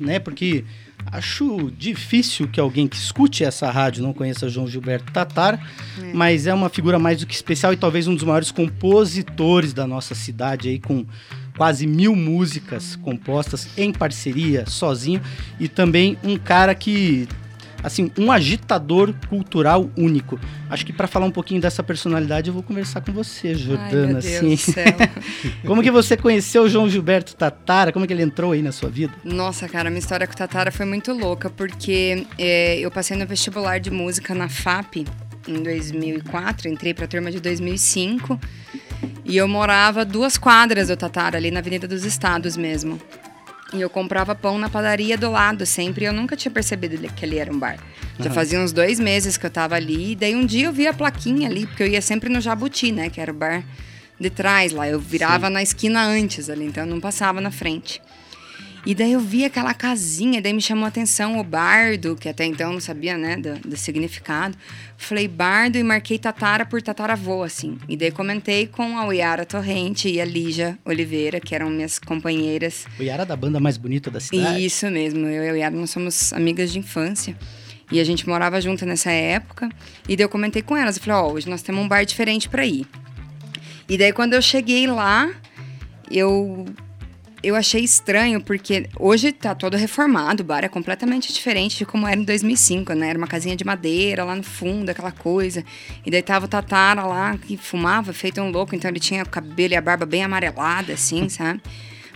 né? Porque acho difícil que alguém que escute essa rádio não conheça João Gilberto Tatar, é. mas é uma figura mais do que especial e talvez um dos maiores compositores da nossa cidade aí com quase mil músicas compostas em parceria, sozinho, e também um cara que assim, um agitador cultural único. Acho que para falar um pouquinho dessa personalidade, eu vou conversar com você, Jordana. Ai, assim. Como que você conheceu o João Gilberto Tatara? Como que ele entrou aí na sua vida? Nossa, cara, minha história com o Tatara foi muito louca, porque é, eu passei no vestibular de música na FAP em 2004, entrei para a turma de 2005. E eu morava duas quadras do Tatara, ali na Avenida dos Estados mesmo. E eu comprava pão na padaria do lado sempre. E eu nunca tinha percebido que ali era um bar. Já fazia uns dois meses que eu tava ali. E daí um dia eu vi a plaquinha ali, porque eu ia sempre no Jabuti, né? Que era o bar de trás lá. Eu virava Sim. na esquina antes ali, então eu não passava na frente. E daí eu vi aquela casinha, daí me chamou a atenção o bardo, que até então eu não sabia, né, do, do, significado. Falei bardo e marquei Tatara por tataravô, assim. E daí comentei com a Yara Torrente e a Lígia Oliveira, que eram minhas companheiras. O Yara da banda mais bonita da cidade. Isso mesmo, eu e a Yara, nós somos amigas de infância. E a gente morava junto nessa época. E daí eu comentei com elas, eu falei, ó, oh, hoje nós temos um bar diferente para ir. E daí quando eu cheguei lá, eu eu achei estranho, porque hoje tá todo reformado, o bar é completamente diferente de como era em 2005, né? Era uma casinha de madeira lá no fundo, aquela coisa. E daí tava o Tatara lá, que fumava, feito um louco, então ele tinha o cabelo e a barba bem amarelada, assim, sabe?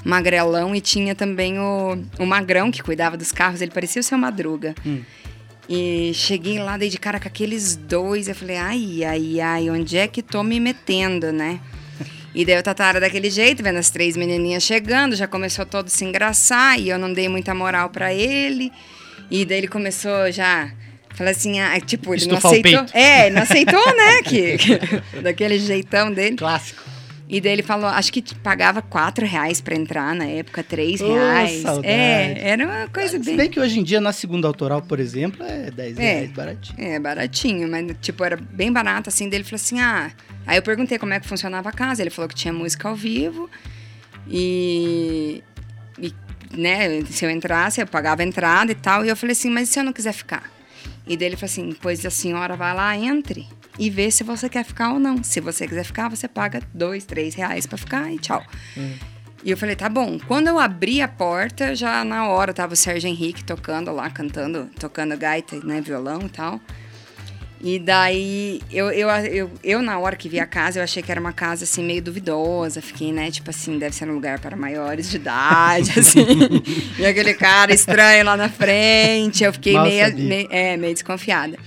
Magrelão, e tinha também o, o Magrão, que cuidava dos carros, ele parecia o seu Madruga. Hum. E cheguei lá, dei de cara com aqueles dois, eu falei, ai, ai, ai, onde é que tô me metendo, né? E daí o Tatara daquele jeito, vendo as três menininhas chegando, já começou todo a se engraçar e eu não dei muita moral para ele. E daí ele começou já Falei assim, ah, tipo, ele Estufar não aceitou. É, ele não aceitou, né? Que, que, daquele jeitão dele. Clássico. E daí ele falou, acho que pagava quatro reais para entrar na época, três reais. Oh, é, era uma coisa bem. Se bem que hoje em dia, na segunda autoral, por exemplo, é dez é, reais baratinho. É, baratinho, mas tipo, era bem barato assim. Dele falou assim: ah, Aí eu perguntei como é que funcionava a casa. Ele falou que tinha música ao vivo e, e né, se eu entrasse, eu pagava a entrada e tal. E eu falei assim, mas e se eu não quiser ficar? E dele falou assim, pois a senhora vai lá, entre e vê se você quer ficar ou não. Se você quiser ficar, você paga dois, três reais para ficar e tchau. Hum. E eu falei, tá bom. Quando eu abri a porta, já na hora tava o Sérgio Henrique tocando lá, cantando, tocando gaita, né, violão e tal. E daí, eu, eu, eu, eu, na hora que vi a casa, eu achei que era uma casa, assim, meio duvidosa. Fiquei, né, tipo assim, deve ser um lugar para maiores de idade, assim. e aquele cara estranho lá na frente. Eu fiquei meio, meio, é, meio desconfiada.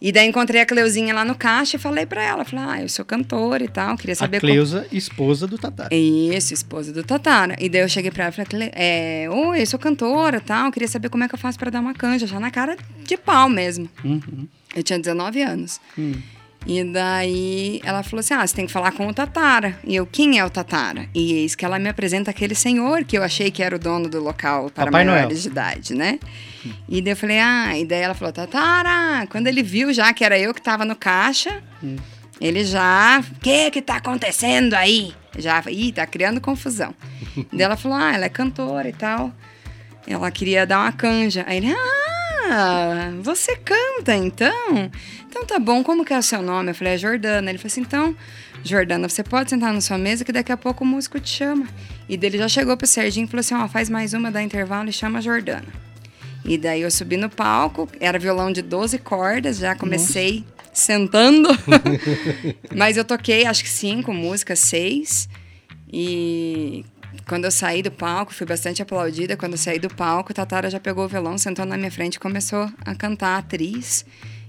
E daí encontrei a Cleuzinha lá no caixa e falei para ela, falei, ah, eu sou cantora e tal, queria saber... A Cleusa, como... esposa do Tatara. Isso, esposa do Tatara. E daí eu cheguei para ela e falei, é, oi, eu sou cantora e tal, queria saber como é que eu faço para dar uma canja, já na cara de pau mesmo. Uhum. Eu tinha 19 anos. Hum. E daí ela falou assim: Ah, você tem que falar com o Tatara. E eu, quem é o Tatara? E eis que ela me apresenta aquele senhor que eu achei que era o dono do local para Papai maiores Noel. de idade, né? Hum. E daí eu falei: Ah, e daí ela falou: Tatara. Quando ele viu já que era eu que estava no caixa, hum. ele já. O que que tá acontecendo aí? Já, ih, tá criando confusão. daí ela falou: Ah, ela é cantora e tal. Ela queria dar uma canja. Aí ele, ah, você canta então? Então tá bom, como que é o seu nome? Eu falei, é Jordana. Ele falou assim, então, Jordana, você pode sentar na sua mesa que daqui a pouco o músico te chama. E dele já chegou pro Serginho e falou assim, ó, faz mais uma, dá intervalo e chama a Jordana. E daí eu subi no palco, era violão de 12 cordas, já comecei Nossa. sentando. Mas eu toquei, acho que cinco músicas, seis. E quando eu saí do palco, fui bastante aplaudida. Quando eu saí do palco, Tatara já pegou o violão, sentou na minha frente e começou a cantar Atriz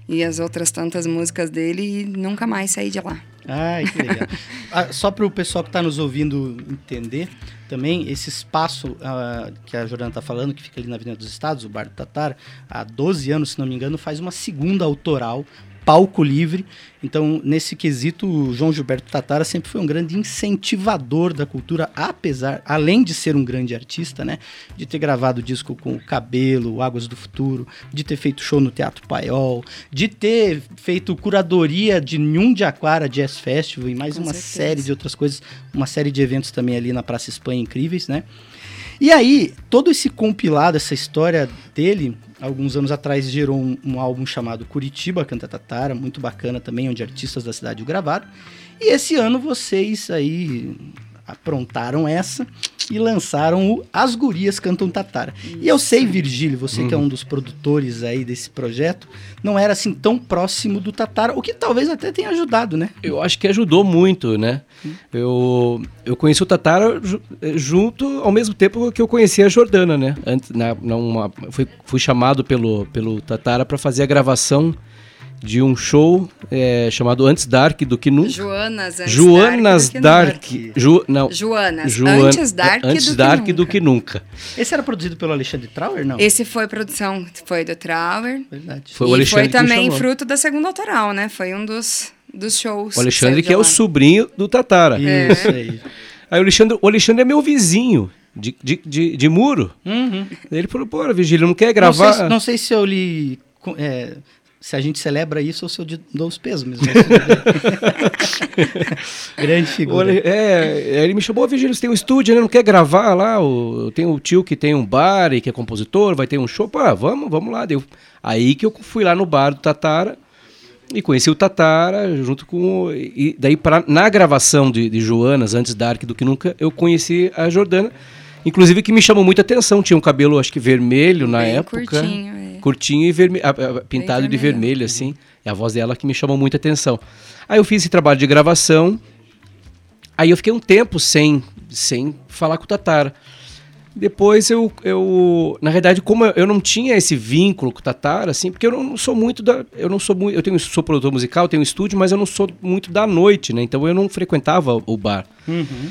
e as outras tantas músicas dele e nunca mais saí de lá. Ai, que legal. ah, só para o pessoal que está nos ouvindo entender também, esse espaço uh, que a Jordana está falando, que fica ali na Avenida dos Estados, o Bar do Tatara, há 12 anos, se não me engano, faz uma segunda autoral palco livre. Então, nesse quesito, o João Gilberto Tatara sempre foi um grande incentivador da cultura, apesar, além de ser um grande artista, né? De ter gravado disco com o Cabelo, Águas do Futuro, de ter feito show no Teatro Paiol, de ter feito curadoria de Nhum de Aquara Jazz Festival e mais com uma certeza. série de outras coisas, uma série de eventos também ali na Praça Espanha incríveis, né? E aí, todo esse compilado, essa história dele, alguns anos atrás gerou um, um álbum chamado Curitiba Canta Tatara, muito bacana também, onde artistas da cidade o gravaram. E esse ano vocês aí aprontaram essa e lançaram o As Gurias Cantam Tatara. Isso. E eu sei, Virgílio, você uhum. que é um dos produtores aí desse projeto, não era assim tão próximo do Tatara, o que talvez até tenha ajudado, né? Eu acho que ajudou muito, né? Uhum. Eu, eu conheci o Tatara junto ao mesmo tempo que eu conheci a Jordana, né? Antes, na, na uma, fui, fui chamado pelo, pelo Tatara para fazer a gravação de um show é, chamado Antes Dark do que nunca. Joanas Antes Joanas Dark. Dark. Ju, não. Joanas. Joan, antes Dark, antes do, dark que do que nunca. Esse era produzido pelo Alexandre Trauer, não? Esse foi produção, foi do Trauer. Verdade. Foi o Alexandre e foi também fruto da segunda autoral, né? Foi um dos, dos shows. O Alexandre que, que é o sobrinho do Tatara. Isso é. aí. Aí o Alexandre, o Alexandre é meu vizinho. De, de, de, de muro. Uhum. Ele falou, pô, Vigílio, não quer gravar. Não sei, não sei se eu li é, se a gente celebra isso eu dou os pesos mesmo. Grande figura. É, ele me chamou, Vigílio, você tem um estúdio, né? Não quer gravar lá? O, tem o tio que tem um bar e que é compositor, vai ter um show. Pô, vamos, vamos lá. Deu. Aí que eu fui lá no bar do Tatara e conheci o Tatara junto com... E daí, pra, na gravação de, de Joanas, antes da Arque do que Nunca, eu conheci a Jordana. Inclusive que me chamou muita atenção. Tinha um cabelo, acho que vermelho na Bem época. Curtinho, é curtinho e vermelho, pintado de vermelho, assim. É a voz dela que me chamou muita atenção. Aí eu fiz esse trabalho de gravação. Aí eu fiquei um tempo sem, sem falar com o Tatara. Depois eu, eu, na verdade, como eu não tinha esse vínculo com o Tatara, assim, porque eu não sou muito da, eu não sou muito, eu tenho sou produtor musical, tenho um estúdio, mas eu não sou muito da noite, né? Então eu não frequentava o bar. Uhum.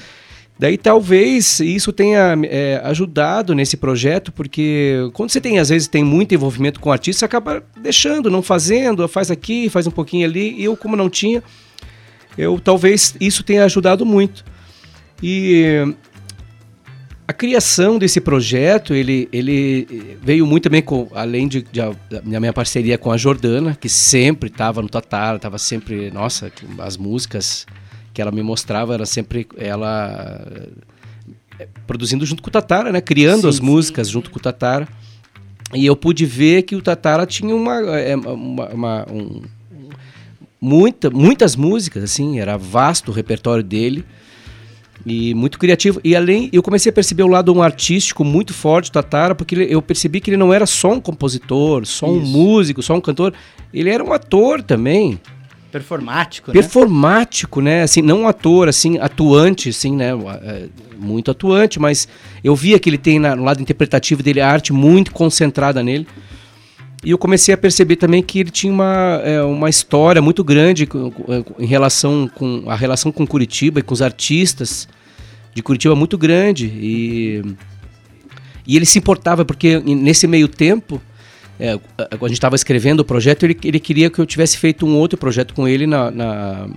Daí talvez isso tenha é, ajudado nesse projeto, porque quando você tem, às vezes, tem muito envolvimento com o artista, você acaba deixando, não fazendo, faz aqui, faz um pouquinho ali. E eu, como não tinha, eu talvez isso tenha ajudado muito. E a criação desse projeto, ele, ele veio muito também com, além de, de da minha parceria com a Jordana, que sempre estava no Tatar, estava sempre, nossa, as músicas que ela me mostrava era sempre ela eh, produzindo junto com o Tatara, né? Criando sim, as músicas sim. junto com o Tatara. E eu pude ver que o Tatara tinha uma, eh, uma, uma um, muita, muitas músicas, assim, era vasto o repertório dele e muito criativo. E além, eu comecei a perceber o lado um artístico muito forte do Tatara, porque ele, eu percebi que ele não era só um compositor, só Isso. um músico, só um cantor, ele era um ator também. Performático, né? Performático, né? Assim, não um ator, assim, atuante, assim, né? É, muito atuante, mas eu via que ele tem no lado interpretativo dele a arte muito concentrada nele. E eu comecei a perceber também que ele tinha uma, é, uma história muito grande em relação com a relação com Curitiba e com os artistas de Curitiba muito grande. E, e ele se importava, porque nesse meio tempo é, a gente estava escrevendo o projeto, ele, ele queria que eu tivesse feito um outro projeto com ele na, na,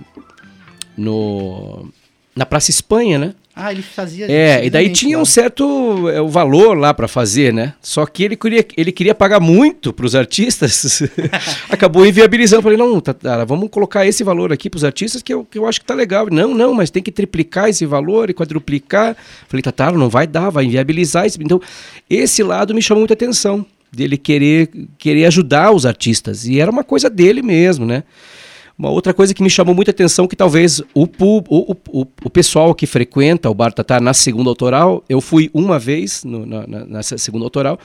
no, na Praça Espanha, né? Ah, ele fazia. É, e daí tinha um certo é, o valor lá para fazer, né? Só que ele queria, ele queria pagar muito para os artistas. Acabou inviabilizando. Falei, não, Tatara, vamos colocar esse valor aqui para os artistas que eu, que eu acho que tá legal. Não, não, mas tem que triplicar esse valor e quadruplicar. Falei, Tatara, não vai dar, vai inviabilizar. Esse... Então, esse lado me chamou muita atenção dele querer, querer ajudar os artistas. E era uma coisa dele mesmo, né? Uma outra coisa que me chamou muita atenção que talvez o, o, o, o pessoal que frequenta o Bar Tatá na segunda autoral, eu fui uma vez no, na, nessa segunda autoral.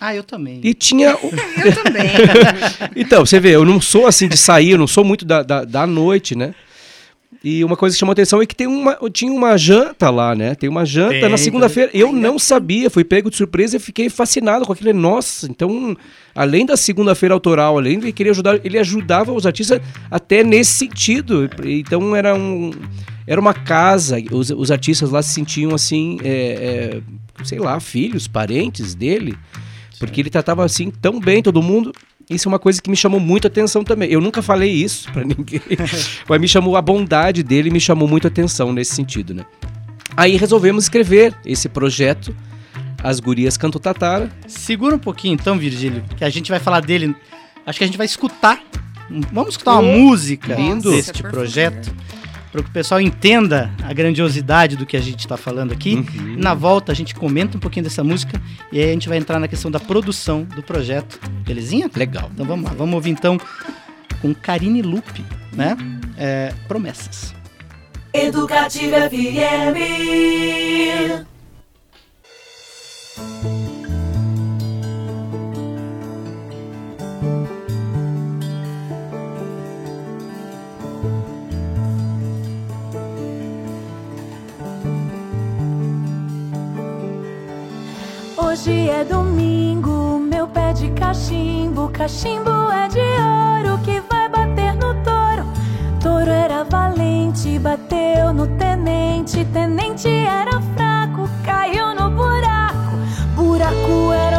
Ah, eu também. E tinha. eu também. então, você vê, eu não sou assim de sair, eu não sou muito da, da, da noite, né? E uma coisa que chamou atenção é que tem uma, tinha uma janta lá, né? Tem uma janta tem, na segunda-feira. Eu não sabia, fui pego de surpresa e fiquei fascinado com aquilo. Nossa, então, além da segunda-feira autoral, além de querer ajudar, ele ajudava os artistas até nesse sentido. Então era um. Era uma casa, os, os artistas lá se sentiam assim, é, é, sei lá, filhos, parentes dele. Porque ele tratava assim tão bem todo mundo. Isso é uma coisa que me chamou muito atenção também. Eu nunca falei isso para ninguém, mas me chamou a bondade dele, me chamou muito atenção nesse sentido, né? Aí resolvemos escrever esse projeto, As Gurias Canto Tatara. Segura um pouquinho então, Virgílio, que a gente vai falar dele. Acho que a gente vai escutar. Vamos escutar uma oh, música lindo. deste projeto. Para que o pessoal entenda a grandiosidade do que a gente está falando aqui. Uhum. Na volta a gente comenta um pouquinho dessa música e aí a gente vai entrar na questão da produção do projeto. Belezinha? Legal. Então vamos lá, vamos ouvir então com Karine Lupe, né? É, promessas. Educativa FM. Hoje é domingo, meu pé de cachimbo, cachimbo é de ouro que vai bater no touro. Touro era valente, bateu no tenente, tenente era fraco, caiu no buraco, buraco era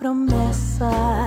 promessas.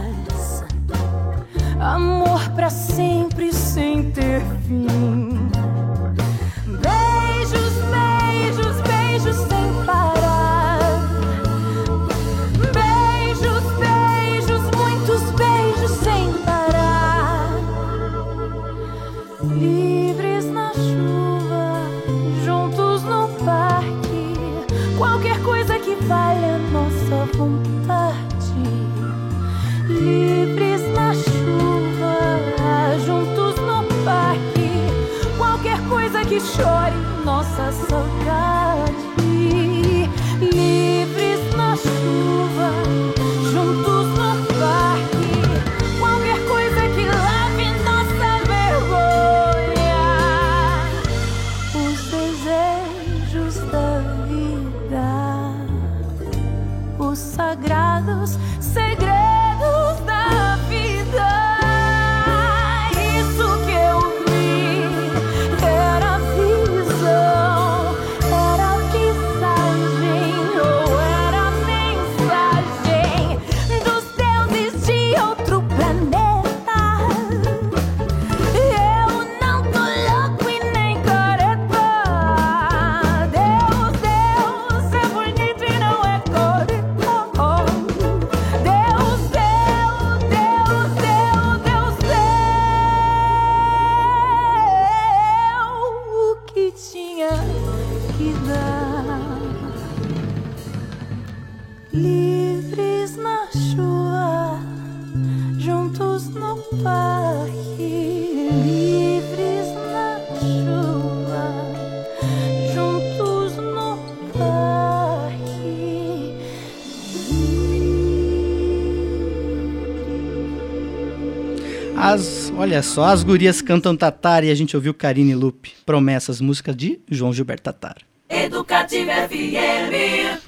Olha só, as gurias cantam Tatar e a gente ouviu Karine Lupe. Promessas, música de João Gilberto Tatar. Educativa FM.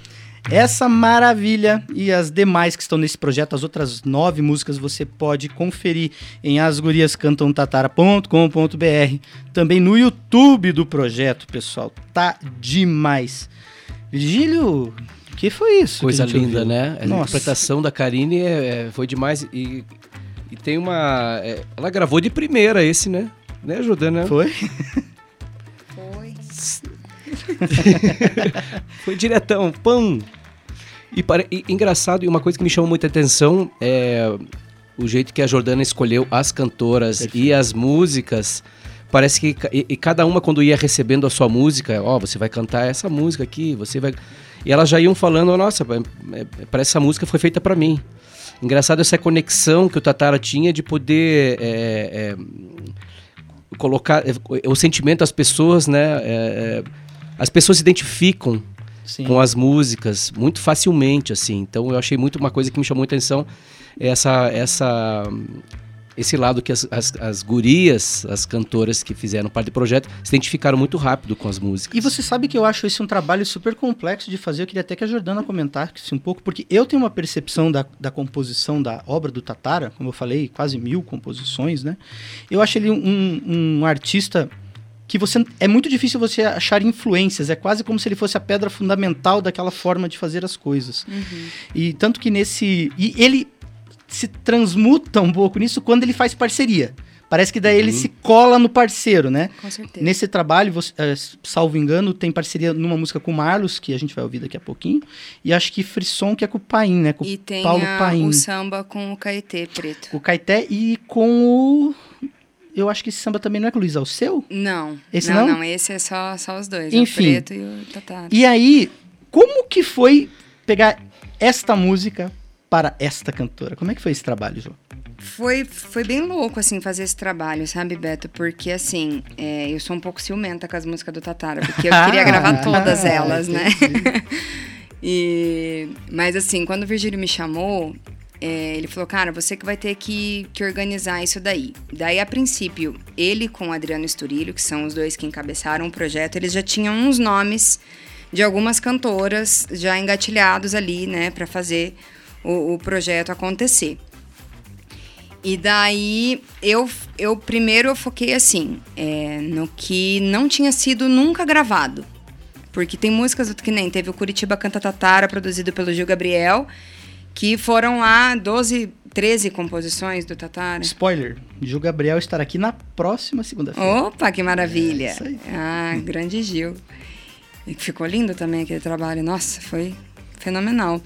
Essa maravilha e as demais que estão nesse projeto, as outras nove músicas, você pode conferir em asguriascantamtatara.com.br. Também no YouTube do projeto, pessoal. Tá demais. Virgílio, que foi isso? Coisa linda, ouviu? né? A Nossa. interpretação da Karine é, é, foi demais. E e tem uma. É, ela gravou de primeira esse, né? Né, Jordana? Foi? Foi. Foi diretão, pão. E, para, e, engraçado, e uma coisa que me chamou muita atenção é o jeito que a Jordana escolheu as cantoras Perfeito. e as músicas. Parece que e, e, cada uma, quando ia recebendo a sua música, ó, oh, você vai cantar essa música aqui, você vai. E elas já iam falando, nossa, é, é, parece que essa música foi feita para mim. Engraçado essa conexão que o Tatara tinha de poder é, é, colocar é, o sentimento das pessoas, né? É, é, as pessoas se identificam Sim. com as músicas muito facilmente, assim. Então eu achei muito uma coisa que me chamou a atenção essa essa esse lado que as, as, as, gurias, as cantoras que fizeram parte do projeto, se identificaram muito rápido com as músicas. E você sabe que eu acho esse um trabalho super complexo de fazer. Eu queria até que a Jordana comentasse um pouco, porque eu tenho uma percepção da, da composição da obra do Tatara, como eu falei, quase mil composições, né? Eu acho ele um, um artista que você é muito difícil você achar influências, é quase como se ele fosse a pedra fundamental daquela forma de fazer as coisas. Uhum. E tanto que nesse e ele se transmuta um pouco nisso quando ele faz parceria. Parece que daí uhum. ele se cola no parceiro, né? Com certeza. Nesse trabalho, você, é, salvo engano, tem parceria numa música com o Marlos, que a gente vai ouvir daqui a pouquinho. E acho que Frisson, que é com o Paim, né? Com e tem Paulo a, Paim. o samba com o Caetê Preto. O Caeté e com o eu acho que esse samba também não é com o Luiz Alceu? Não. Esse não? Não, não esse é só, só os dois. Enfim. É o Preto e o Tatara. E aí, como que foi pegar esta música para esta cantora? Como é que foi esse trabalho, João? Foi, foi bem louco, assim, fazer esse trabalho, sabe, Beto? Porque, assim, é, eu sou um pouco ciumenta com as músicas do Tatara, porque eu queria gravar todas elas, né? e, mas, assim, quando o Virgílio me chamou, é, ele falou, cara, você que vai ter que, que organizar isso daí. Daí, a princípio, ele com o Adriano Esturilho, que são os dois que encabeçaram o projeto, eles já tinham uns nomes de algumas cantoras já engatilhados ali, né, para fazer o, o, projeto acontecer. E daí, eu, eu primeiro eu foquei assim, é, no que não tinha sido nunca gravado. Porque tem músicas que nem teve o Curitiba Canta Tatara, produzido pelo Gil Gabriel, que foram lá 12, 13 composições do Tatara. Spoiler, Gil Gabriel estará aqui na próxima segunda-feira. Opa, que maravilha! É, ah, grande Gil. E ficou lindo também aquele trabalho. Nossa, foi fenomenal.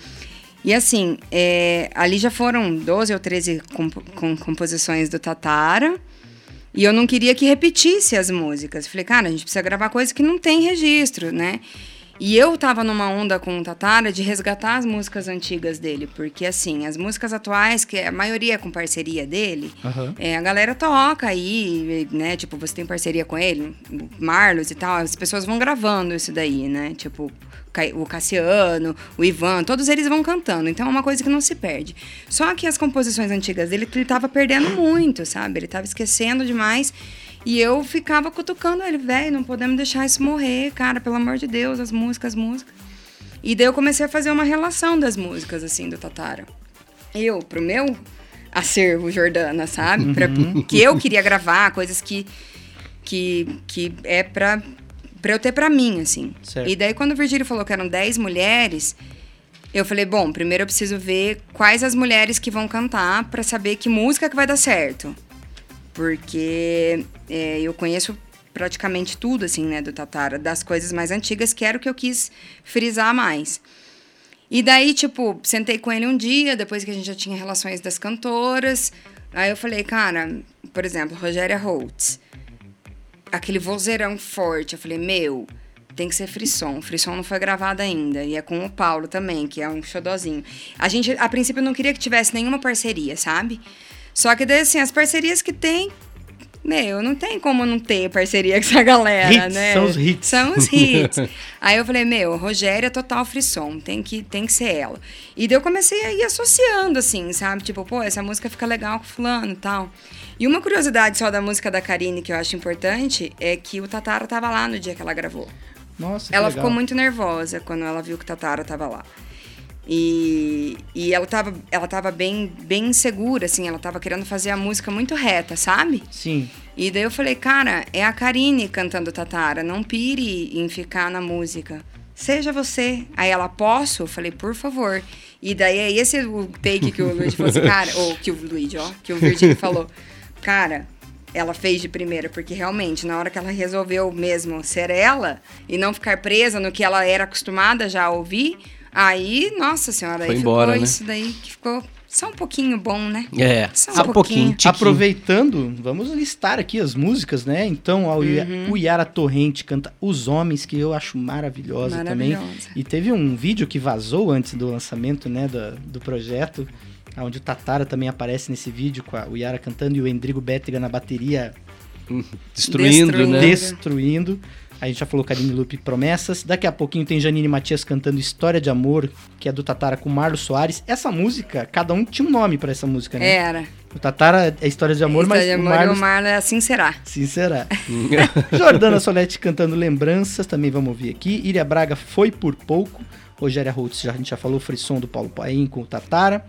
E assim, é, ali já foram 12 ou 13 comp com composições do Tatara. E eu não queria que repetisse as músicas. Falei, cara, a gente precisa gravar coisa que não tem registro, né? E eu tava numa onda com o Tatara de resgatar as músicas antigas dele, porque assim, as músicas atuais, que a maioria é com parceria dele, uhum. é, a galera toca aí, né? Tipo, você tem parceria com ele, Marlos e tal, as pessoas vão gravando isso daí, né? Tipo, o Cassiano, o Ivan, todos eles vão cantando. Então é uma coisa que não se perde. Só que as composições antigas dele, ele tava perdendo muito, sabe? Ele tava esquecendo demais. E eu ficava cutucando ele, velho, não podemos deixar isso morrer, cara, pelo amor de Deus, as músicas, as músicas. E daí eu comecei a fazer uma relação das músicas, assim, do Tatara. Eu, pro meu acervo Jordana, sabe? Pra, uhum. Que eu queria gravar, coisas que, que, que é pra, pra eu ter pra mim, assim. Certo. E daí quando o Virgílio falou que eram 10 mulheres, eu falei, bom, primeiro eu preciso ver quais as mulheres que vão cantar para saber que música que vai dar certo porque é, eu conheço praticamente tudo, assim, né, do Tatara, das coisas mais antigas, que era o que eu quis frisar mais. E daí, tipo, sentei com ele um dia, depois que a gente já tinha relações das cantoras, aí eu falei, cara, por exemplo, Rogéria Holtz, aquele vozeirão forte, eu falei, meu, tem que ser frisson. Frisson não foi gravado ainda. E é com o Paulo também, que é um xodozinho. A gente, a princípio, não queria que tivesse nenhuma parceria, sabe? Só que daí, assim, as parcerias que tem, meu, não tem como não ter parceria com essa galera, hits, né? São os hits. São os hits. Aí eu falei, meu, Rogéria é total frisson, tem que, tem que ser ela. E daí eu comecei a ir associando, assim, sabe? Tipo, pô, essa música fica legal com fulano e tal. E uma curiosidade só da música da Karine que eu acho importante é que o Tatara tava lá no dia que ela gravou. Nossa, Ela legal. ficou muito nervosa quando ela viu que o Tatara tava lá. E, e ela tava, ela tava bem, bem insegura, assim, ela tava querendo fazer a música muito reta, sabe? Sim. E daí eu falei, cara, é a Karine cantando Tatara, não pire em ficar na música. Seja você. Aí ela, posso? Eu falei, por favor. E daí é esse o take que o Luigi falou assim, cara, ou que o Luigi, ó, que o Virgílio falou. Cara, ela fez de primeira, porque realmente, na hora que ela resolveu mesmo ser ela e não ficar presa no que ela era acostumada já a ouvir, Aí, nossa senhora, Foi aí embora, ficou né? isso daí que ficou só um pouquinho bom, né? É, Só um só um pouquinho. tiquinho. Aproveitando, vamos listar aqui as músicas, né? Então, a Uhum. o Yara Torrente canta Os Homens, que eu acho maravilhosa, também. Maravilhosa. E teve um vídeo que vazou antes do lançamento, né, do, do projeto, onde o Tatara também aparece nesse vídeo com a o Yara cantando e o Endrigo Bétega na bateria Destruindo, Destruindo. né? destruindo. A gente já falou Karine Lupe Promessas. Daqui a pouquinho tem Janine Matias cantando História de Amor, que é do Tatara com Marlos Soares. Essa música, cada um tinha um nome para essa música, né? Era. O Tatara é História de Amor, História mas de o amor Marlos... e o Marlon é assim será. Sim, será. Jordana Solete cantando Lembranças, também vamos ouvir aqui. Iria Braga Foi Por Pouco. Rogéria Holtz, já, a gente já falou, Frisson do Paulo Paim com o Tatara.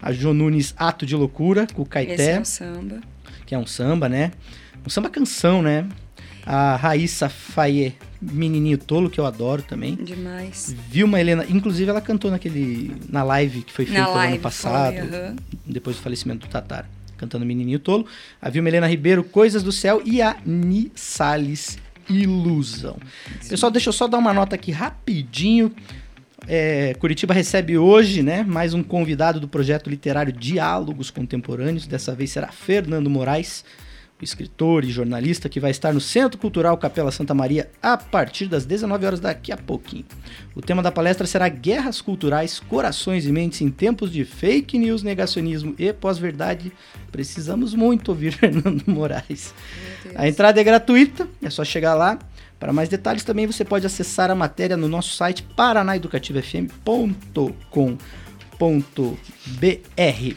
A Jo Nunes, Ato de Loucura, com o Esse Caeté, é o samba. que é um samba, né? Um samba canção, né? A Raíssa Faye, Menininho Tolo, que eu adoro também. Demais. Vilma Helena, inclusive ela cantou naquele na live que foi feita no ano passado, foi, depois do falecimento do Tatara, cantando Menininho Tolo. A Vilma Helena Ribeiro, Coisas do Céu e a Ni Salles, Ilusão. Pessoal, deixa eu só dar uma nota aqui rapidinho. É, Curitiba recebe hoje, né, mais um convidado do projeto literário Diálogos Contemporâneos. Dessa vez será Fernando Moraes, escritor e jornalista que vai estar no Centro Cultural Capela Santa Maria a partir das 19 horas daqui a pouquinho. O tema da palestra será Guerras Culturais, Corações e Mentes em Tempos de Fake News, Negacionismo e Pós-Verdade. Precisamos muito ouvir Fernando Moraes. A entrada é gratuita, é só chegar lá. Para mais detalhes também você pode acessar a matéria no nosso site paranaeducativofm.com.br.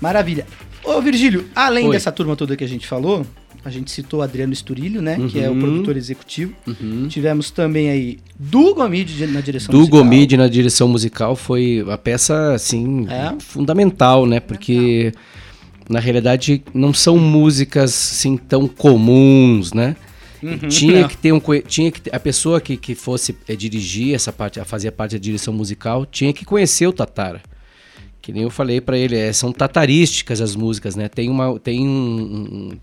Maravilha. Ô Virgílio, além Oi. dessa turma toda que a gente falou, a gente citou Adriano Esturilho, né, que é o Uhum. produtor executivo. Uhum. Tivemos também aí Du Gomide na direção Do musical. Gomide na direção musical foi a peça, assim, É? fundamental, né? Porque, na realidade, não são músicas, assim, tão comuns, né? Uhum. Tinha É. que ter um tinha que ter- a pessoa que, que fosse eh, dirigir essa parte, a fazer parte da direção musical, tinha que conhecer o Tatara. Que nem eu falei pra ele, é, são tatarísticas as músicas, né? Tem uma tem um, um-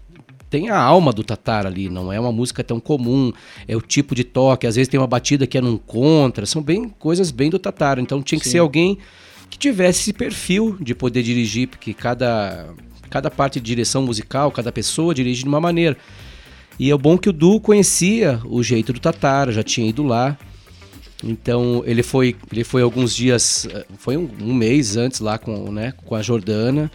tem a alma do Tatara ali, não é uma música tão comum, é o tipo de toque, às vezes tem uma batida que é num contra, são bem coisas bem do Tatara, então tinha que Sim. ser alguém que tivesse esse perfil de poder dirigir, porque cada cada parte de direção musical, cada pessoa dirige de uma maneira. E é bom que o Du conhecia o jeito do Tatara, já tinha ido lá. Então ele foi, ele foi alguns dias, eh, foi um, um mês antes lá com, né, com a Jordana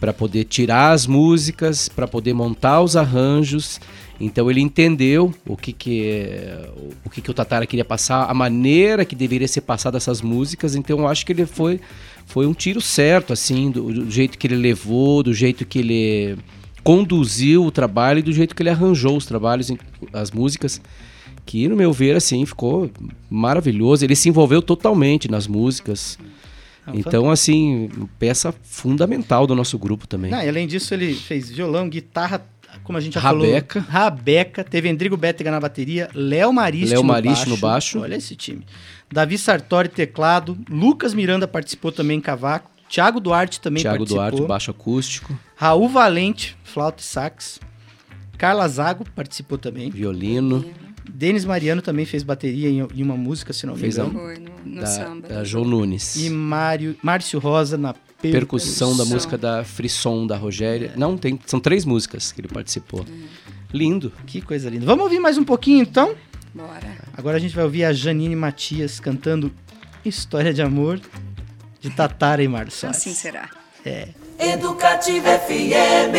para poder tirar as músicas, para poder montar os arranjos. Então ele entendeu o que que eh, o que que o Tatara queria passar, a maneira que deveria ser passada essas músicas. Então eu acho que ele foi foi um tiro certo assim, do, do jeito que ele levou, do jeito que ele conduziu o trabalho e do jeito que ele arranjou os trabalhos, as músicas, que no meu ver assim ficou maravilhoso. Ele se envolveu totalmente nas músicas. Ah, Então assim, peça fundamental do nosso grupo também. Não, e além disso, ele fez violão, guitarra, como a gente já Rabeca. falou. Rabeca. Teve Endrigo Bétega na bateria, Léo Mariste, Léo no, Mariste baixo. no baixo. Olha esse time. Davi Sartori, teclado. Lucas Miranda participou também em cavaco. Thiago Duarte também Thiago participou. Duarte, baixo acústico, Raul Valente, flauta e sax. Carla Zago participou também. violino, Denis Mariano também fez bateria em, em uma música, se não me Fez a- engano. Foi no, no da, samba. da João Nunes. E Mário, Márcio Rosa na percussão. Percussão da música da Frisson, da Rogéria. Não, tem, são três músicas que ele participou. Lindo. Que coisa linda. Vamos ouvir mais um pouquinho então? Bora. Agora a gente vai ouvir a Janine Matias cantando História de Amor de Tatara e Março. Assim será. Educativa FM.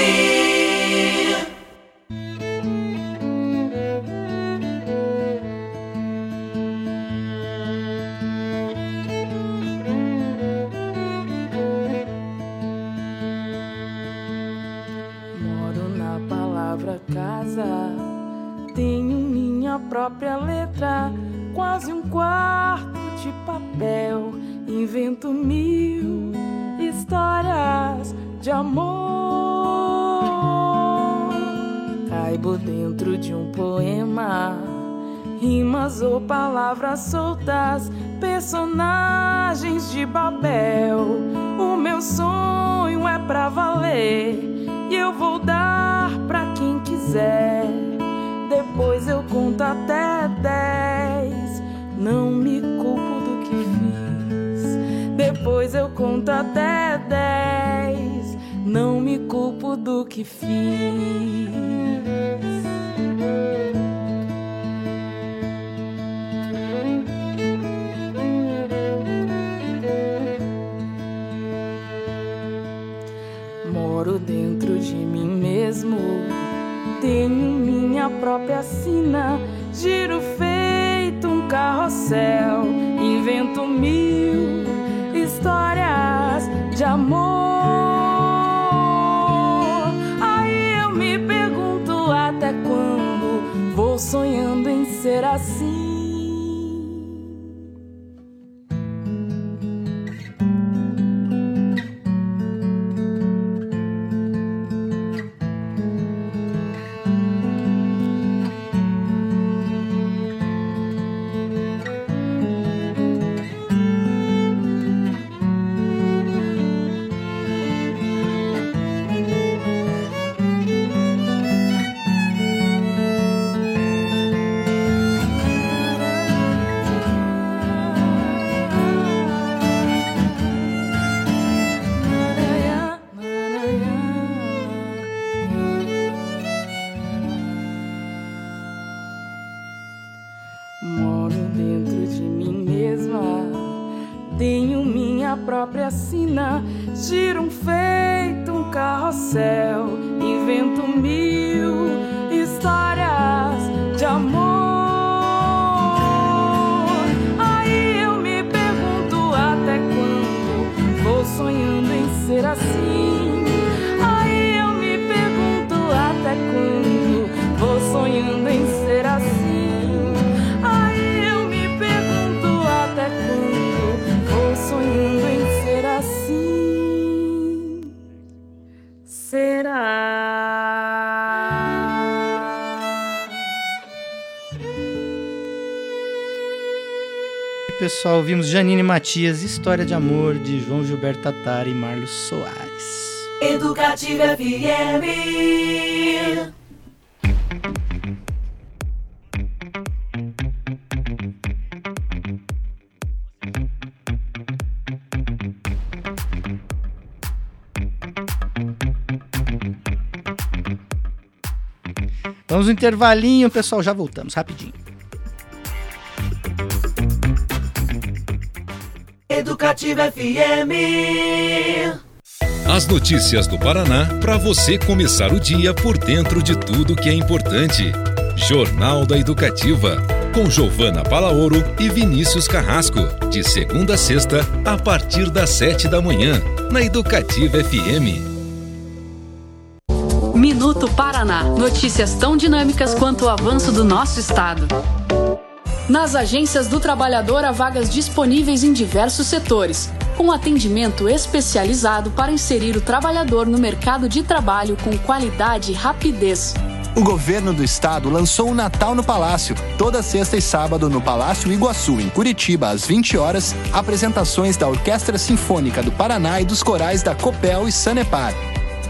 Pessoal, ouvimos Janine Matias, História de Amor, de João Gilberto Tatari e Marlos Soares. Educativa FM. Vamos no intervalinho, pessoal, já voltamos rapidinho. Educativa FM. As notícias do Paraná para você começar o dia por dentro de tudo que é importante. Jornal da Educativa com Giovana Palaoro e Vinícius Carrasco, de segunda a sexta, a partir das sete da manhã, na Educativa FM. Minuto Paraná. Notícias tão dinâmicas quanto o avanço do nosso estado. Nas agências do trabalhador há vagas disponíveis em diversos setores, com atendimento especializado para inserir o trabalhador no mercado de trabalho com qualidade e rapidez. O governo do estado lançou o Natal no Palácio. Toda sexta e sábado no Palácio Iguaçu, em Curitiba, às 20 horas, apresentações da Orquestra Sinfônica do Paraná e dos corais da Copel e Sanepar.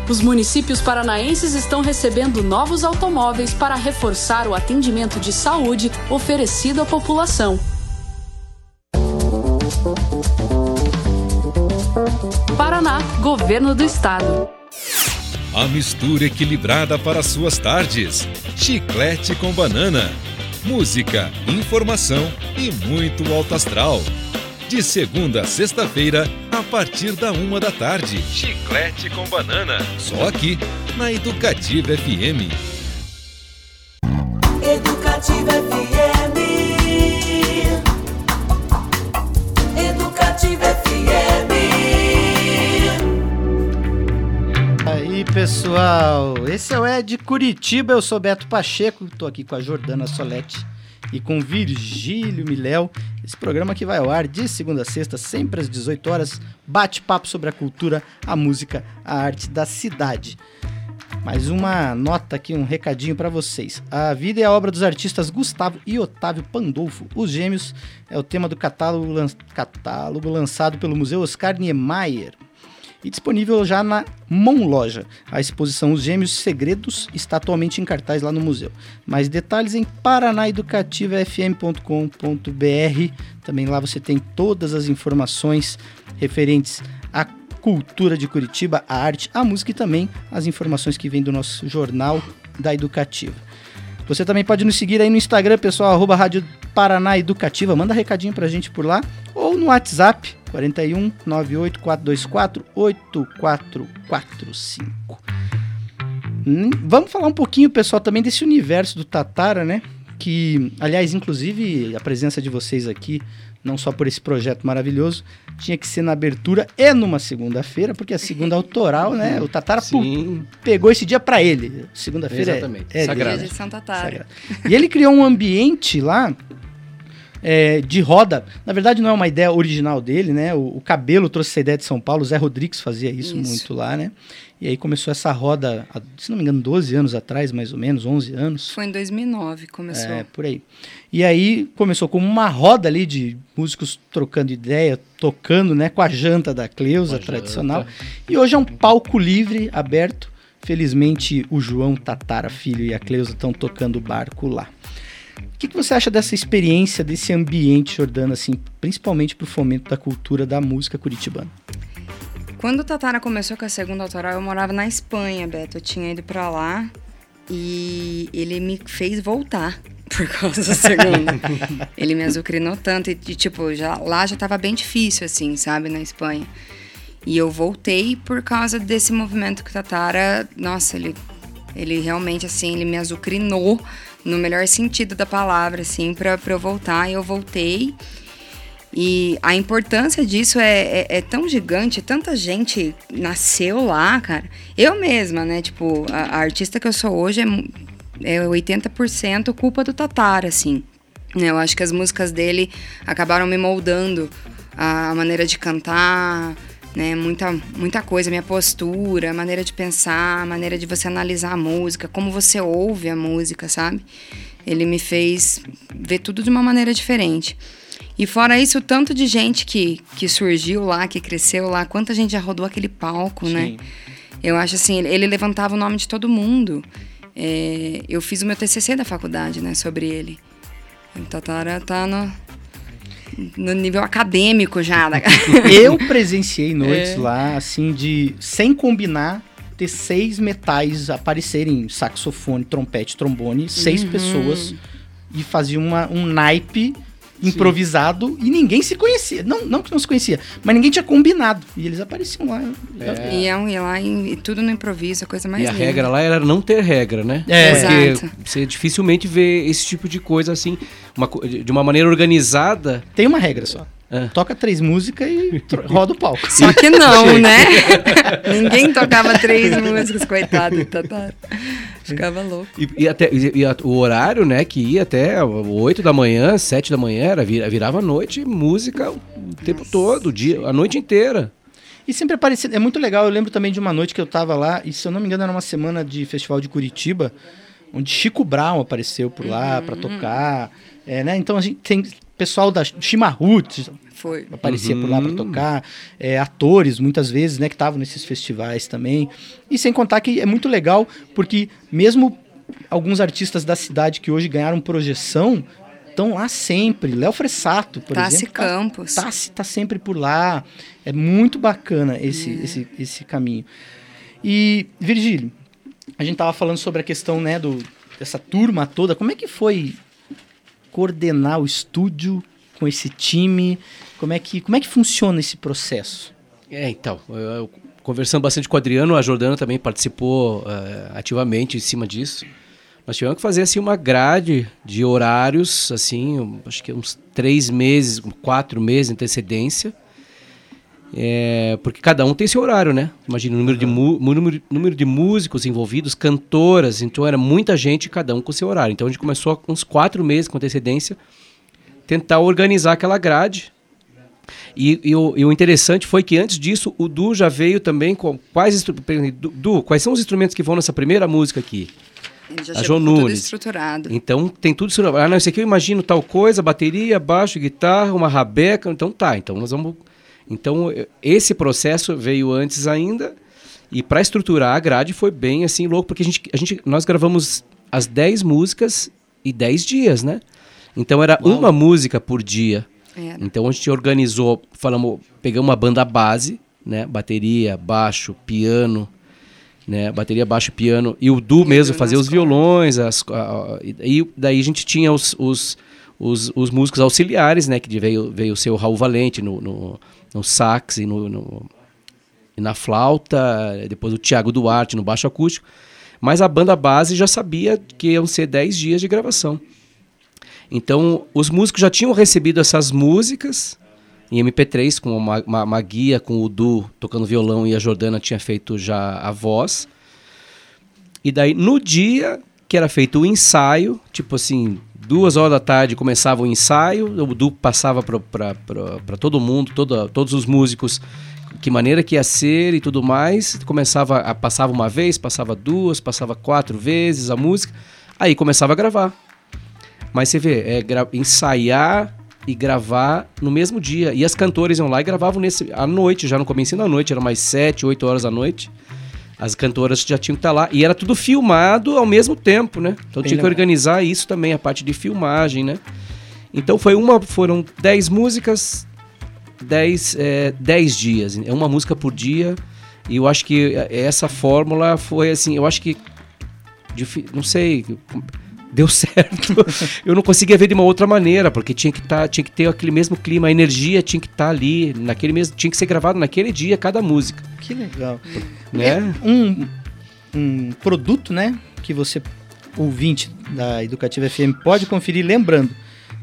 Os municípios paranaenses estão recebendo novos automóveis para reforçar o atendimento de saúde oferecido à população. Paraná, Governo do Estado. A mistura equilibrada para suas tardes. Chiclete com banana. Música, informação e muito alto astral. De segunda a sexta-feira, a partir da uma da tarde. Chiclete com banana. Só aqui, na Educativa FM. Educativa FM. Educativa FM. Aí, pessoal, esse é o Ed Curitiba, eu sou Beto Pacheco, estou aqui com a Jordana Solete e com Virgílio Miléu. Esse programa que vai ao ar de segunda a sexta, sempre às 18 horas, bate-papo sobre a cultura, a música, a arte da cidade. Mais uma nota aqui, um recadinho para vocês. A vida e a obra dos artistas Gustavo e Otávio Pandolfo, os gêmeos, é o tema do catálogo, lan catálogo lançado pelo Museu Oscar Niemeyer e disponível já na Mon Loja. A exposição Os Gêmeos Segredos está atualmente em cartaz lá no museu. Mais detalhes em paranaeducativafm.com.br. Também lá você tem todas as informações referentes à cultura de Curitiba, a arte, a música e também as informações que vêm do nosso jornal da Educativa. Você também pode nos seguir aí no Instagram, pessoal, arroba Rádio Paraná Educativa. Manda recadinho pra gente por lá. Ou no WhatsApp, 41 98 424 8445. Hum, vamos falar um pouquinho, pessoal, também desse universo do Tatara, né? que, aliás, inclusive a presença de vocês aqui, não só por esse projeto maravilhoso, tinha que ser na abertura e numa segunda-feira, porque a segunda autoral, né? O Tatara pu- pegou esse dia pra ele. Segunda-feira é, Exatamente. é Sagrado. Dia de Santa Tara. Sagrado. E ele criou um ambiente lá é, de roda. Na verdade, não é uma ideia original dele, né? O, o Cabelo trouxe essa ideia de São Paulo, o Zé Rodrigues fazia isso, Isso. muito lá, né? E aí começou essa roda, se não me engano, 12 anos atrás, mais ou menos, 11 anos. Foi em 2009 que começou. É, por aí. E aí começou como uma roda ali de músicos trocando ideia, tocando, né, com a janta da Cleusa, a tradicional. janta. E hoje é um palco livre, aberto. Felizmente o João Tatara Filho e a Cleusa estão tocando o barco lá. O que, que você acha dessa experiência, desse ambiente, Jordana, assim, principalmente para o fomento da cultura da música curitibana? Quando o Tatara começou com a segunda autoral, eu morava na Espanha, Beto. Eu tinha ido pra lá e ele me fez voltar por causa da segunda. ele me azucrinou tanto e, tipo, já, lá já tava bem difícil, assim, sabe, na Espanha. E eu voltei por causa desse movimento que o Tatara, nossa, ele, ele realmente, assim, ele me azucrinou no melhor sentido da palavra, assim, pra, pra eu voltar. E eu voltei. E a importância disso é, é, é tão gigante, tanta gente nasceu lá, cara. Eu mesma, né? Tipo, a, a artista que eu sou hoje é, é 80% culpa do Tatara, assim. né? Eu acho que as músicas dele acabaram me moldando a maneira de cantar, né? Muita, muita coisa, minha postura, maneira de pensar, maneira de você analisar a música, como você ouve a música, sabe? Ele me fez ver tudo de uma maneira diferente. E fora isso, o tanto de gente que, que surgiu lá, que cresceu lá, quanta gente já rodou aquele palco, né? Eu acho assim, ele, ele levantava o nome de todo mundo. É, eu fiz o meu TCC da faculdade, né, sobre ele. O Tatara tá no, no nível acadêmico já. né? Eu presenciei noites É. lá, assim, de sem combinar, ter seis metais aparecerem saxofone, trompete, trombone, seis Uhum. pessoas e fazia uma, um naipe improvisado e ninguém se conhecia. Não, não que não se conhecia, mas ninguém tinha combinado. E eles apareciam lá. E iam ir lá e, e tudo no improviso, a coisa mais E a linda. regra lá era não ter regra, né? É. Porque Exato. você dificilmente vê esse tipo de coisa assim, uma de uma maneira organizada. Tem uma regra só. É. Toca três músicas e roda o palco. Só que não, né? Ninguém tocava três músicas, coitado do Tatara. Ficava louco. E, e até e- e a- o horário, né, que ia até 8 da manhã, 7 da manhã, era, vira- virava noite, música o tempo todo, o dia, a noite inteira. E sempre aparecia. É muito legal. Eu lembro também de uma noite que eu tava lá, e se eu não me engano, era uma semana de festival de Curitiba, onde Chico Brown apareceu por lá pra tocar. É, né? Então a gente tem pessoal da Chimarrut Foi. aparecia por lá pra tocar, é, atores muitas vezes, né, que estavam nesses festivais também. E sem contar que é muito legal, porque mesmo alguns artistas da cidade que hoje ganharam projeção estão lá sempre. Léo Fressato, por Tassi exemplo. tá- Campos. Tá, tá sempre por lá. É muito bacana esse, esse, esse caminho. E, Virgílio, a gente tava falando sobre a questão, né, do, dessa turma toda. Como é que foi coordenar o estúdio com esse time? Como é que, como é que funciona esse processo? É, então, eu, eu conversando bastante com o Adriano, a Jordana também participou eh, ativamente em cima disso. Nós tivemos que fazer assim uma grade de horários, assim, acho que uns três meses, quatro meses de antecedência. É, porque cada um tem seu horário, né? Imagina o número, de número, número de músicos envolvidos, cantoras, então era muita gente, cada um com seu horário. Então a gente começou com uns quatro meses com antecedência, tentar organizar aquela grade. E, e o, e o interessante foi que antes disso o Du já veio também com quais Du, Du, quais são os instrumentos que vão nessa primeira música aqui? Ele já A chegou Jo com tudo Nunes. estruturado. Então tem tudo isso. Ah, não, esse aqui eu imagino tal coisa, bateria, baixo, guitarra, uma rabeca. Então tá, então nós vamos. Então esse processo veio antes ainda. E para estruturar a grade foi bem assim louco, porque a gente, a gente, nós gravamos as 10 músicas e 10 dias, né? Então era uma música por dia. Era. Então a gente organizou, falamos, pegamos uma banda base, né? Bateria, baixo, piano, né? Bateria, baixo, piano e o Du mesmo Du fazia os violões, as, a- a- e daí a gente tinha os, os, os, os músicos auxiliares, né? Que veio, veio ser o Raul Valente no, no, no sax e no, no- e na flauta, depois o Thiago Duarte no baixo acústico. Mas a banda base já sabia que iam ser 10 dias de gravação. Então, os músicos já tinham recebido essas músicas em MP3, com uma, uma, uma guia com o Du tocando violão e a Jordana tinha feito já a voz. E daí, no dia que era feito o ensaio, tipo assim, duas horas da tarde começava o ensaio, o Du passava para todo mundo, toda, todos os músicos, que maneira que ia ser e tudo mais. Começava a, passava uma vez, passava duas, passava quatro vezes a música, aí começava a gravar. Mas você vê, é ensaiar e gravar no mesmo dia. E as cantoras iam lá e gravavam nesse, à noite, já no começo da noite, eram mais sete, oito horas da noite. As cantoras já tinham que estar lá. E era tudo filmado ao mesmo tempo, né? Então Bem tinha legal. que organizar isso também, a parte de filmagem, né? Então foi uma, foram dez músicas, dez, é, dez dias. É uma música por dia. E eu acho que essa fórmula foi assim, eu acho que. Não sei deu certo. eu não conseguia ver de uma outra maneira, porque tinha que tá, tinha que ter aquele mesmo clima, a energia tinha que estar tá ali, naquele mesmo, tinha que ser gravado naquele dia cada música. Que legal. Né? É um, um produto, né, que você ouvinte da Educativa FM pode conferir lembrando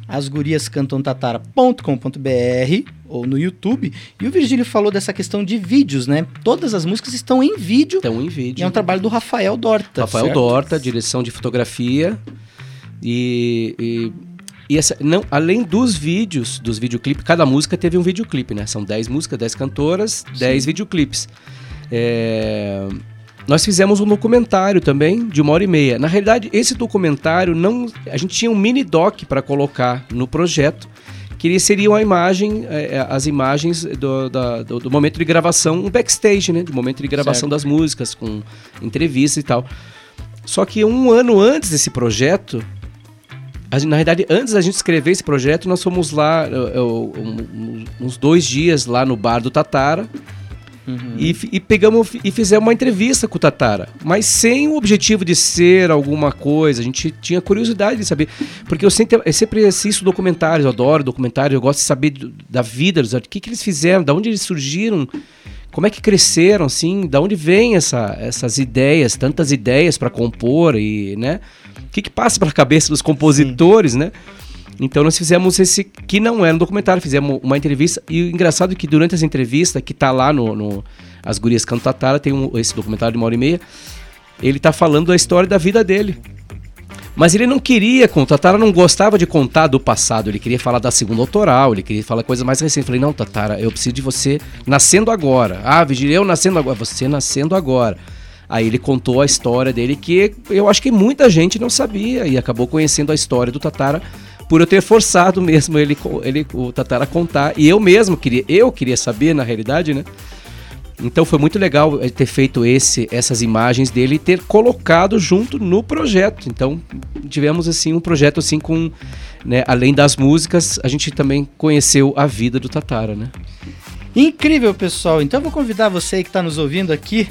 as gurias cantam tatara.com.br ou no YouTube. E o Virgílio falou dessa questão de vídeos, né? Todas as músicas estão em vídeo. Estão em vídeo. E é um trabalho do Rafael Dorta. Rafael certo? Dorta, direção de fotografia. E, e, e essa, não, além dos vídeos, dos videoclipes, cada música teve um videoclipe, né? São 10 músicas, 10 cantoras, 10 videoclipes. É, nós fizemos um documentário também de uma hora e meia. Na realidade, esse documentário não, a gente tinha um mini doc para colocar no projeto que seria uma imagem, é, é, as imagens do, da, do, do, momento de gravação, um backstage, né? Do momento de gravação certo. das músicas, com entrevistas e tal. Só que um ano antes desse projeto, a, na verdade, antes da gente escrever esse projeto, nós fomos lá, eu, eu, uns dois dias lá no bar do Tatara, Uhum. E, e, pegamos e fizemos uma entrevista com o Tatara, mas sem o objetivo de ser alguma coisa. A gente tinha curiosidade de saber, porque eu sempre, eu sempre assisto documentários, eu adoro documentários, eu gosto de saber do, da vida dos artistas, o que, que eles fizeram, da onde eles surgiram, como é que cresceram, assim, da onde vêm essa, essas ideias, tantas ideias para compor e, né? O que, que passa pela cabeça dos compositores, Sim. né? Então nós fizemos esse, que não era um documentário, fizemos uma entrevista. E o engraçado é que durante essa entrevista, que tá lá no, no As Gurias Canto Tatara, tem um, esse documentário de uma hora e meia, ele tá falando da história da vida dele. Mas ele não queria contar, Tatara não gostava de contar do passado, ele queria falar da segunda autoral, ele queria falar coisa mais recente. Eu falei, não, Tatara, eu preciso de você nascendo agora. Ah, Vigília, eu nascendo agora. Você nascendo agora. Aí ele contou a história dele que eu acho que muita gente não sabia e acabou conhecendo a história do Tatara por eu ter forçado mesmo ele, ele o Tatara a contar. E eu mesmo queria, eu queria saber, na realidade, né? Então foi muito legal ter feito esse, essas imagens dele e ter colocado junto no projeto. Então tivemos assim um projeto assim com, né, além das músicas, a gente também conheceu a vida do Tatara, né? Incrível, pessoal. Então eu vou convidar você que está nos ouvindo aqui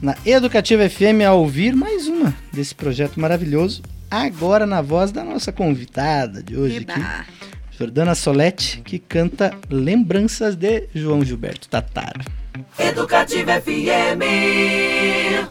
na Educativa FM a ouvir mais uma desse projeto maravilhoso agora na voz da nossa convidada de hoje Eba. aqui, Jordana Solete, que canta Lembranças de João Gilberto Tatara. Educativa FM.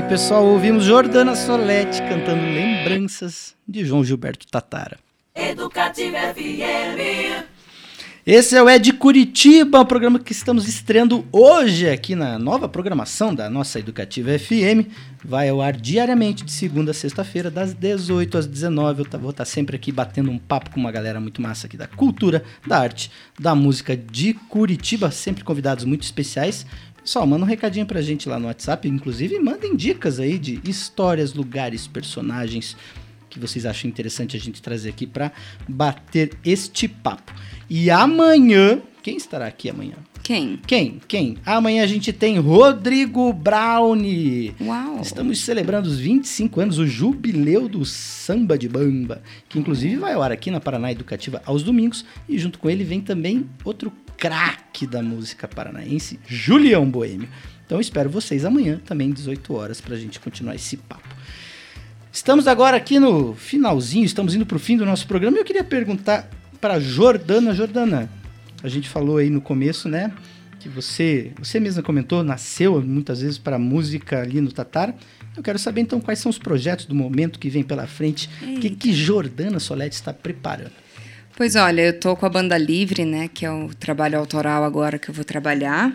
Aí, pessoal. Ouvimos Jordana Solete cantando Lembranças de João Gilberto Tatara. Educativa FM. Esse é o Ed Curitiba, o programa que estamos estreando hoje aqui na nova programação da nossa Educativa FM. Vai ao ar diariamente, de segunda a sexta-feira, das 18 às 19. Eu tá- vou estar sempre aqui batendo um papo com uma galera muito massa aqui da cultura, da arte, da música de Curitiba, sempre convidados muito especiais. Pessoal, manda um recadinho pra gente lá no WhatsApp, inclusive mandem dicas aí de histórias, lugares, personagens que vocês acham interessante a gente trazer aqui para bater este papo. E amanhã, quem estará aqui amanhã? Quem? Quem? Quem? Amanhã a gente tem Rodrigo Brownie. Uau! Estamos celebrando os 25 anos, o jubileu do Samba de Bamba, que inclusive vai ao ar aqui na Paraná Educativa aos domingos, e junto com ele vem também outro craque da música paranaense, Julião Boêmio. Então espero vocês amanhã, também 18 horas, para a gente continuar esse papo. Estamos agora aqui no finalzinho, estamos indo para o fim do nosso programa e eu queria perguntar para Jordana. Jordana, a gente falou aí no começo, né? Que você, você mesma comentou, nasceu muitas vezes para música ali no Tatar. Eu quero saber então quais são os projetos do momento que vem pela frente. O que, que Jordana Solete está preparando? Pois olha, eu tô com a banda livre, né? Que é o trabalho autoral agora que eu vou trabalhar.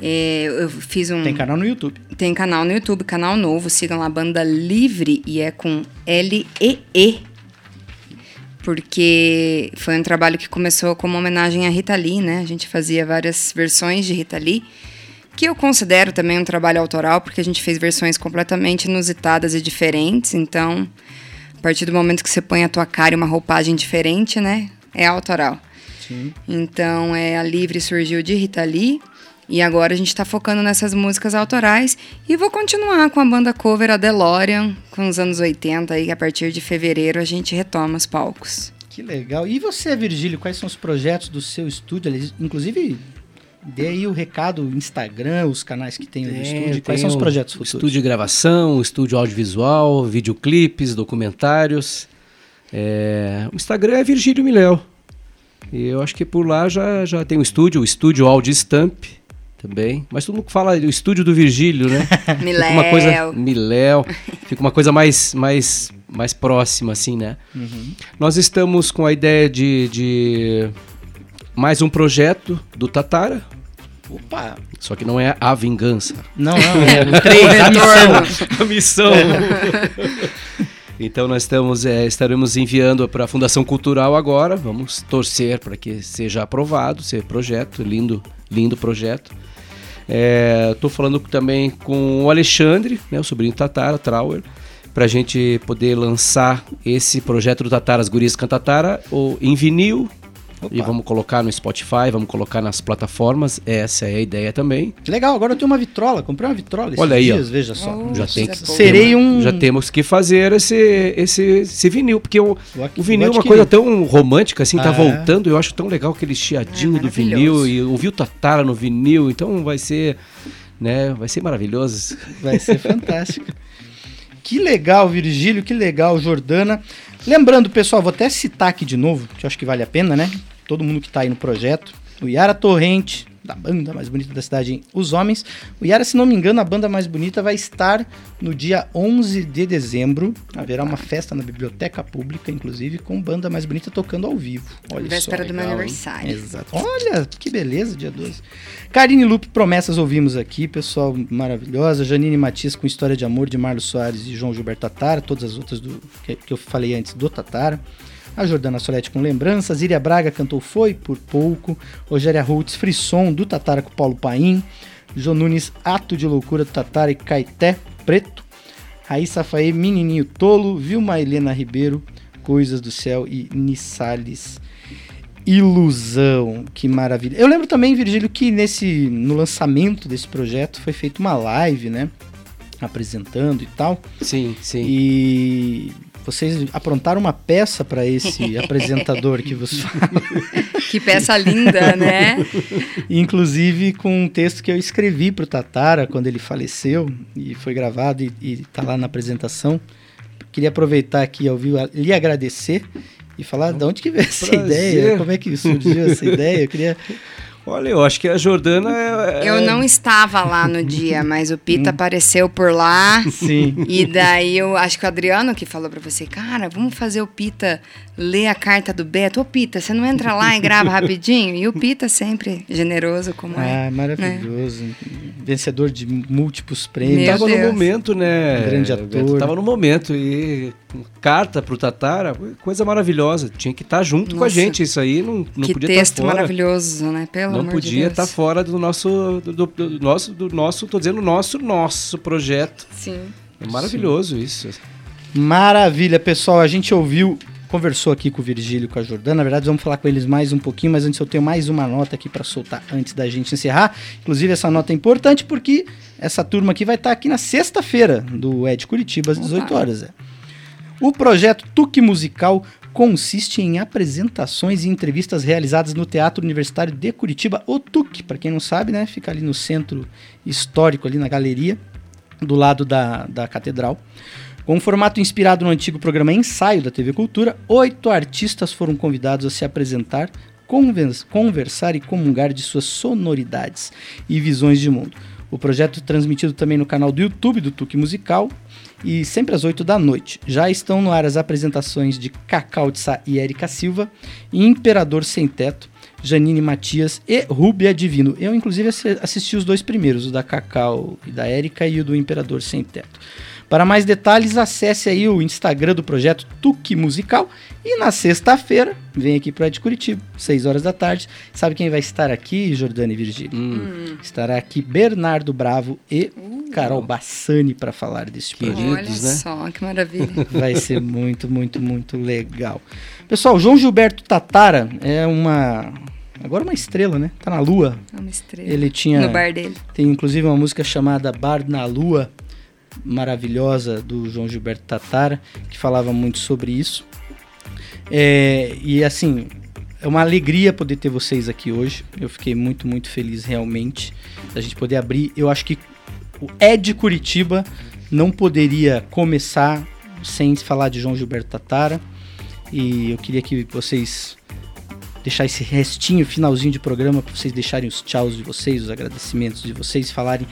É, eu fiz um. Tem canal no YouTube. Tem canal no YouTube, canal novo. Sigam lá, Banda Livre e é com L-E-E. Porque foi um trabalho que começou como homenagem a Rita Lee, né? A gente fazia várias versões de Rita Lee, que eu considero também um trabalho autoral, porque a gente fez versões completamente inusitadas e diferentes. Então, partir do momento que você põe a tua cara e uma roupagem diferente, né? É autoral. Sim. Então, é, a Livre surgiu de Rita Lee. E agora a gente tá focando nessas músicas autorais. E vou continuar com a banda cover A DeLorean, com os anos 80 aí, a partir de fevereiro a gente retoma os palcos. Que legal. E você, Virgílio, quais são os projetos do seu estúdio? Inclusive, dê aí o recado, Instagram, os canais que tem no estúdio. Quais são os projetos futuros? Estúdio de gravação, estúdio audiovisual, videoclipes, documentários. É, o Instagram é Virgílio Miléo. E eu acho que por lá já, já tem um estúdio, o estúdio Audi Stamp também. Mas todo mundo fala do estúdio do Virgílio, né? Fica uma coisa Miléu. Miléu. Fica uma coisa mais, mais, mais próxima, assim, né? Uhum. Nós estamos com a ideia de, de mais um projeto do Tatara, Opa! Só que não é a vingança. Não, não, é o 3, a missão. a missão. Então nós estamos, é, estaremos enviando para a Fundação Cultural agora. Vamos torcer para que seja aprovado, esse projeto, lindo, lindo projeto. Estou é, falando também com o Alexandre, né, o sobrinho Tatara, Trauer, para a gente poder lançar esse projeto do Tatara, as Gurias Cantatara, em vinil, Opa. E vamos colocar no Spotify, vamos colocar nas plataformas. Essa é a ideia também. Legal, agora eu tenho uma vitrola, comprei uma vitrola esses Olha aí, dias, ó. veja só. Oh, já tem que, serei um Já temos que fazer esse esse, esse vinil, porque o, o vinil é uma coisa tão romântica assim, tá ah, tá voltando, eu acho tão legal aquele chiadinho é, do vinil e ouvir o Tatara no vinil, então vai ser, né, vai ser maravilhoso. Vai ser fantástico. Que legal, Virgílio, que legal, Jordana. Lembrando, pessoal, vou até citar aqui de novo, que eu acho que vale a pena, né? Todo mundo que está aí no projeto. O Yara Torrente, da banda mais bonita da cidade, Os Homens. O Yara, se não me engano, a banda mais bonita vai estar no dia 11 de dezembro. Haverá uma festa na Biblioteca Pública, inclusive, com banda mais bonita tocando ao vivo. Olha Véspera só, do meu aniversário. Exato. Olha, que beleza, dia 12. Karine Lupe, promessas ouvimos aqui, pessoal maravilhosa. Janine Matias com História de Amor de Marlos Soares e João Gilberto Tatara, todas as outras do, que, que eu falei antes do Tatara a Jordana Solete com lembranças, Iria Braga cantou Foi por Pouco, Rogéria Roots Frisson do Tatara com Paulo Paim, João Nunes Ato de Loucura do Tatara e Caeté Preto, Raíssa Faê Menininho Tolo, Vilma Helena Ribeiro, Coisas do Céu e Nissales Ilusão, que maravilha. Eu lembro também, Virgílio, que nesse no lançamento desse projeto foi feita uma live, né? Apresentando e tal. Sim, sim. E vocês aprontaram uma peça para esse apresentador que vos fala. Que peça linda, né? Inclusive com um texto que eu escrevi para o Tatara quando ele faleceu e foi gravado e, está lá na apresentação. Queria aproveitar aqui ao vivo lhe agradecer e falar de onde que veio essa Prazer. ideia, como é que surgiu essa ideia. Eu queria Olha, eu acho que a Jordana é, é... Eu não estava lá no dia, mas o Pita hum. apareceu por lá. Sim. E daí eu acho que o Adriano que falou para você, cara, vamos fazer o Pita ler a carta do Beto. Ô, Pita, você não entra lá e grava rapidinho? E o Pita sempre generoso como é. Ah, maravilhoso. Né? Vencedor de múltiplos prêmios. Meu tava Deus. no momento, né? Um grande ator. Tava no momento e carta pro Tatara, coisa maravilhosa. Tinha que estar tá junto Nossa. com a gente. Isso aí não, não que podia estar tá fora. maravilhoso, né? Pelo não podia estar de tá fora do nosso, do, do, do, nosso, do nosso, tô dizendo nosso, nosso projeto. Sim. É maravilhoso Sim. isso. Maravilha, pessoal. A gente ouviu conversou aqui com o Virgílio e com a Jordana. Na verdade, vamos falar com eles mais um pouquinho, mas antes eu tenho mais uma nota aqui para soltar antes da gente encerrar. Inclusive, essa nota é importante porque essa turma aqui vai estar aqui na sexta-feira do Ed Curitiba às 18 horas. É. O projeto Tuque Musical consiste em apresentações e entrevistas realizadas no Teatro Universitário de Curitiba, o TUC, para quem não sabe, né, fica ali no centro histórico, ali na galeria, do lado da, da catedral. Com um formato inspirado no antigo programa Ensaio da TV Cultura, oito artistas foram convidados a se apresentar, conversar e comungar de suas sonoridades e visões de mundo. O projeto é transmitido também no canal do YouTube do Tuque Musical e sempre às 8 da noite. Já estão no ar as apresentações de Cacau de Sá e Érica Silva, e Imperador Sem Teto, Janine Matias e Rúbia Divino. Eu, inclusive, assisti os dois primeiros, o da Cacau e da Érica e o do Imperador Sem Teto. Para mais detalhes, acesse aí o Instagram do projeto Tuque Musical. E na sexta-feira, vem aqui para de Curitiba, 6 horas da tarde. Sabe quem vai estar aqui, Jordana e Virgílio? Hum. Estará aqui Bernardo Bravo e uh. Carol Bassani para falar desse projeto. Olha né? só, que maravilha. Vai ser muito, muito, muito legal. Pessoal, João Gilberto Tatara é uma agora uma estrela, né? Tá na lua. É uma estrela. Ele tinha no bar dele. Tem inclusive uma música chamada Bar na Lua, maravilhosa do João Gilberto Tatara, que falava muito sobre isso. É, e assim, é uma alegria poder ter vocês aqui hoje. Eu fiquei muito, muito feliz realmente da gente poder abrir. Eu acho que o Ed Curitiba não poderia começar sem falar de João Gilberto Tatara. E eu queria que vocês deixar esse restinho, finalzinho de programa, para vocês deixarem os tchauz de vocês, os agradecimentos de vocês, falarem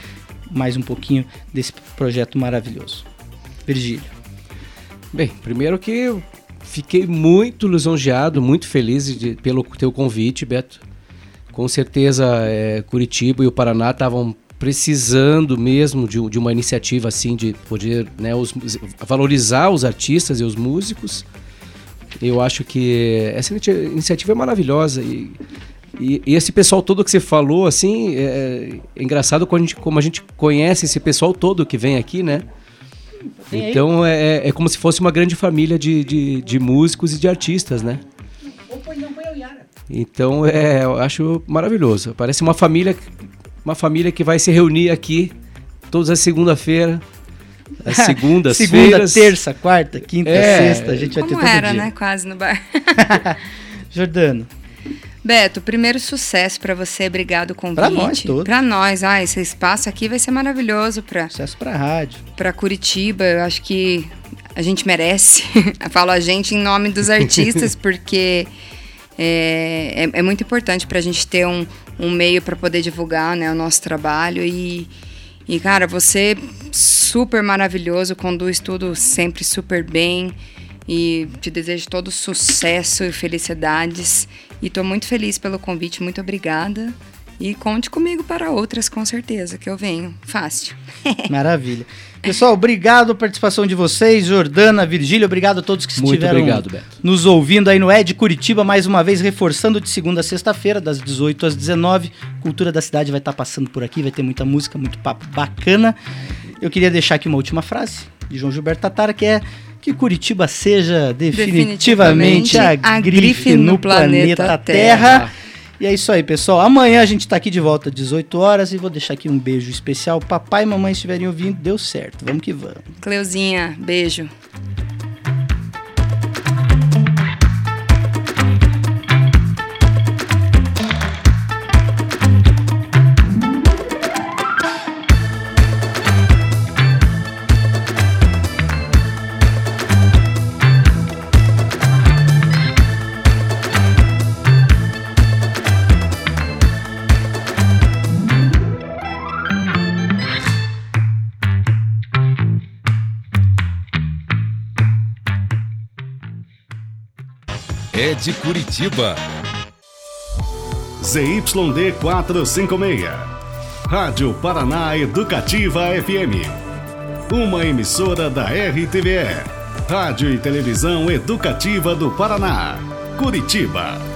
mais um pouquinho desse projeto maravilhoso. Virgílio. Bem, primeiro que eu fiquei muito lisonjeado, muito feliz de, pelo teu convite, Beto. Com certeza, é, Curitiba e o Paraná estavam precisando mesmo de, de, uma iniciativa assim, de poder né, os, valorizar os artistas e os músicos. Eu acho que essa iniciativa é maravilhosa e, e, e esse pessoal todo que você falou, assim, é, é engraçado como a, gente, como a gente conhece esse pessoal todo que vem aqui, né? Então é, é como se fosse uma grande família de, de, de músicos e de artistas, né? Então é, eu acho maravilhoso. Parece uma família, uma família que vai se reunir aqui todas as segunda-feira. As segundas Segunda, terça, quarta, quinta, é, sexta, a gente vai ter todo era, dia. né? Quase no bar. Jordano. Beto, primeiro sucesso para você, obrigado o convite. Para nós todos. Para nós, ah, esse espaço aqui vai ser maravilhoso para Sucesso para rádio. Para Curitiba, eu acho que a gente merece. eu falo a gente em nome dos artistas porque é, é, é muito importante para a gente ter um, um meio para poder divulgar né, o nosso trabalho e e, cara, você super maravilhoso, conduz tudo sempre super bem. E te desejo todo sucesso e felicidades. E estou muito feliz pelo convite, muito obrigada. E conte comigo para outras, com certeza, que eu venho. Fácil. Maravilha. Pessoal, obrigado a participação de vocês, Jordana, Virgílio, obrigado a todos que Muito estiveram obrigado, Beto. nos ouvindo aí no Ed Curitiba, mais uma vez reforçando de segunda a sexta-feira, das 18 às 19. Cultura da cidade vai estar passando por aqui, vai ter muita música, muito papo bacana. Eu queria deixar aqui uma última frase de João Gilberto Tatara, que é que Curitiba seja definitivamente, definitivamente a, grife no, no planeta, planeta Terra. Terra. E é isso aí, pessoal. Amanhã a gente tá aqui de volta às 18 horas e vou deixar aqui um beijo especial. Papai e mamãe estiverem ouvindo, deu certo. Vamos que vamos. Cleuzinha, beijo. É de Curitiba. ZYD 456. Rádio Paraná Educativa FM. Uma emissora da RTVE. Rádio e Televisão Educativa do Paraná. Curitiba.